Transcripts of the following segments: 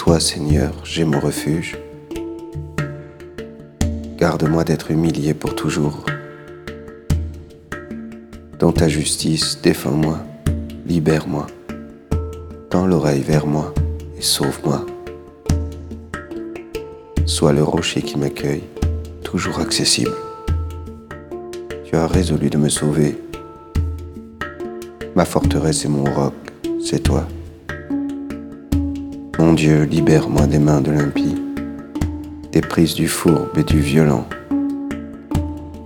toi, Seigneur, j'ai mon refuge. Garde-moi d'être humilié pour toujours. Dans ta justice, défends-moi, libère-moi. Tends l'oreille vers moi et sauve-moi. Sois le rocher qui m'accueille, toujours accessible. Tu as résolu de me sauver. Ma forteresse et mon roc, c'est toi. Mon Dieu, libère-moi des mains de l'impie, des prises du fourbe et du violent.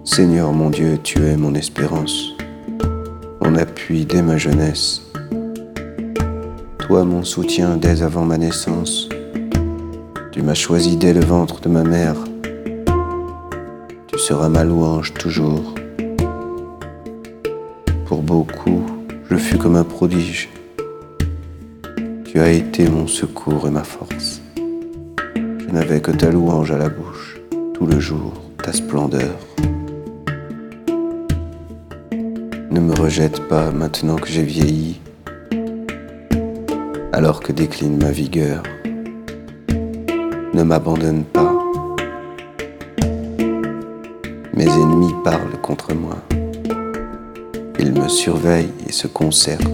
Seigneur mon Dieu, tu es mon espérance, mon appui dès ma jeunesse. Toi mon soutien dès avant ma naissance. Tu m'as choisi dès le ventre de ma mère. Tu seras ma louange toujours. Pour beaucoup, je fus comme un prodige. Tu as été mon secours et ma force. Je n'avais que ta louange à la bouche, tout le jour, ta splendeur. Ne me rejette pas maintenant que j'ai vieilli, alors que décline ma vigueur. Ne m'abandonne pas. Mes ennemis parlent contre moi. Ils me surveillent et se concertent.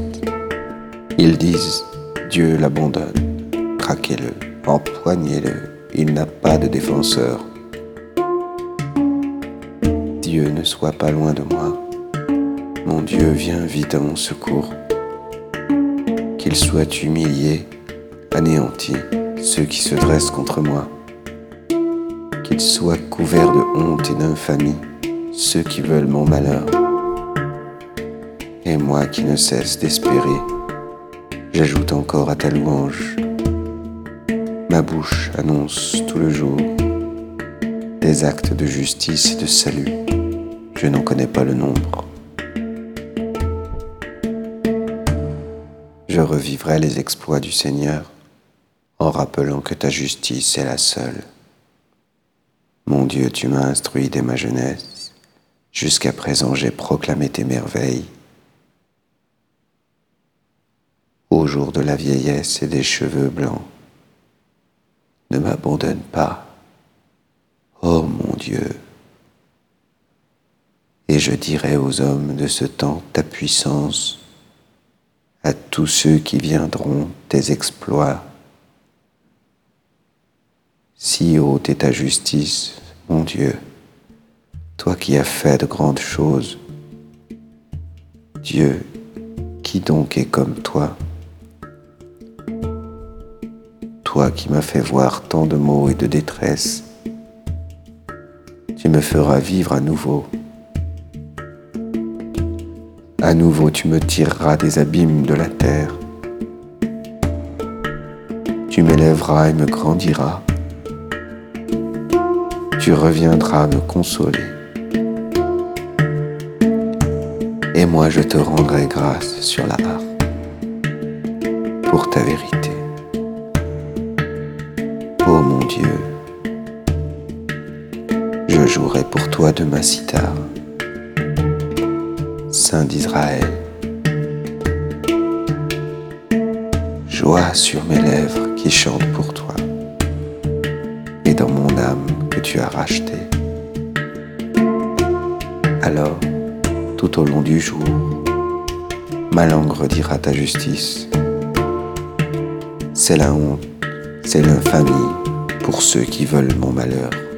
Ils disent Dieu l'abandonne. Traquez-le, empoignez-le. Il n'a pas de défenseur. Dieu ne soit pas loin de moi. Mon Dieu, viens vite à mon secours. Qu'il soit humilié, anéanti, ceux qui se dressent contre moi. Qu'ils soient couverts de honte et d'infamie, ceux qui veulent mon malheur. Et moi qui ne cesse d'espérer, j'ajoute encore à ta louange. Ma bouche annonce tout le jour des actes de justice et de salut. Je n'en connais pas le nombre. Je revivrai les exploits du Seigneur en rappelant que ta justice est la seule. Mon Dieu, tu m'as instruit dès ma jeunesse. Jusqu'à présent, j'ai proclamé tes merveilles. Au jour de la vieillesse et des cheveux blancs. Ne m'abandonne pas, ô mon Dieu. Et je dirai aux hommes de ce temps ta puissance, à tous ceux qui viendront tes exploits. Si haute est ta justice, mon Dieu, toi qui as fait de grandes choses. Dieu, qui donc est comme toi? Qui m'as fait voir tant de maux et de détresse, tu me feras vivre à nouveau. À nouveau, tu me tireras des abîmes de la terre. Tu m'élèveras et me grandiras. Tu reviendras me consoler. Et moi, je te rendrai grâce sur la harpe pour ta vérité. Dieu, je jouerai pour toi de ma cithare, Saint d'Israël. Joie sur mes lèvres qui chantent pour toi, et dans mon âme que tu as rachetée. Alors, tout au long du jour, ma langue redira ta justice. C'est la honte, c'est l'infamie pour ceux qui veulent mon malheur.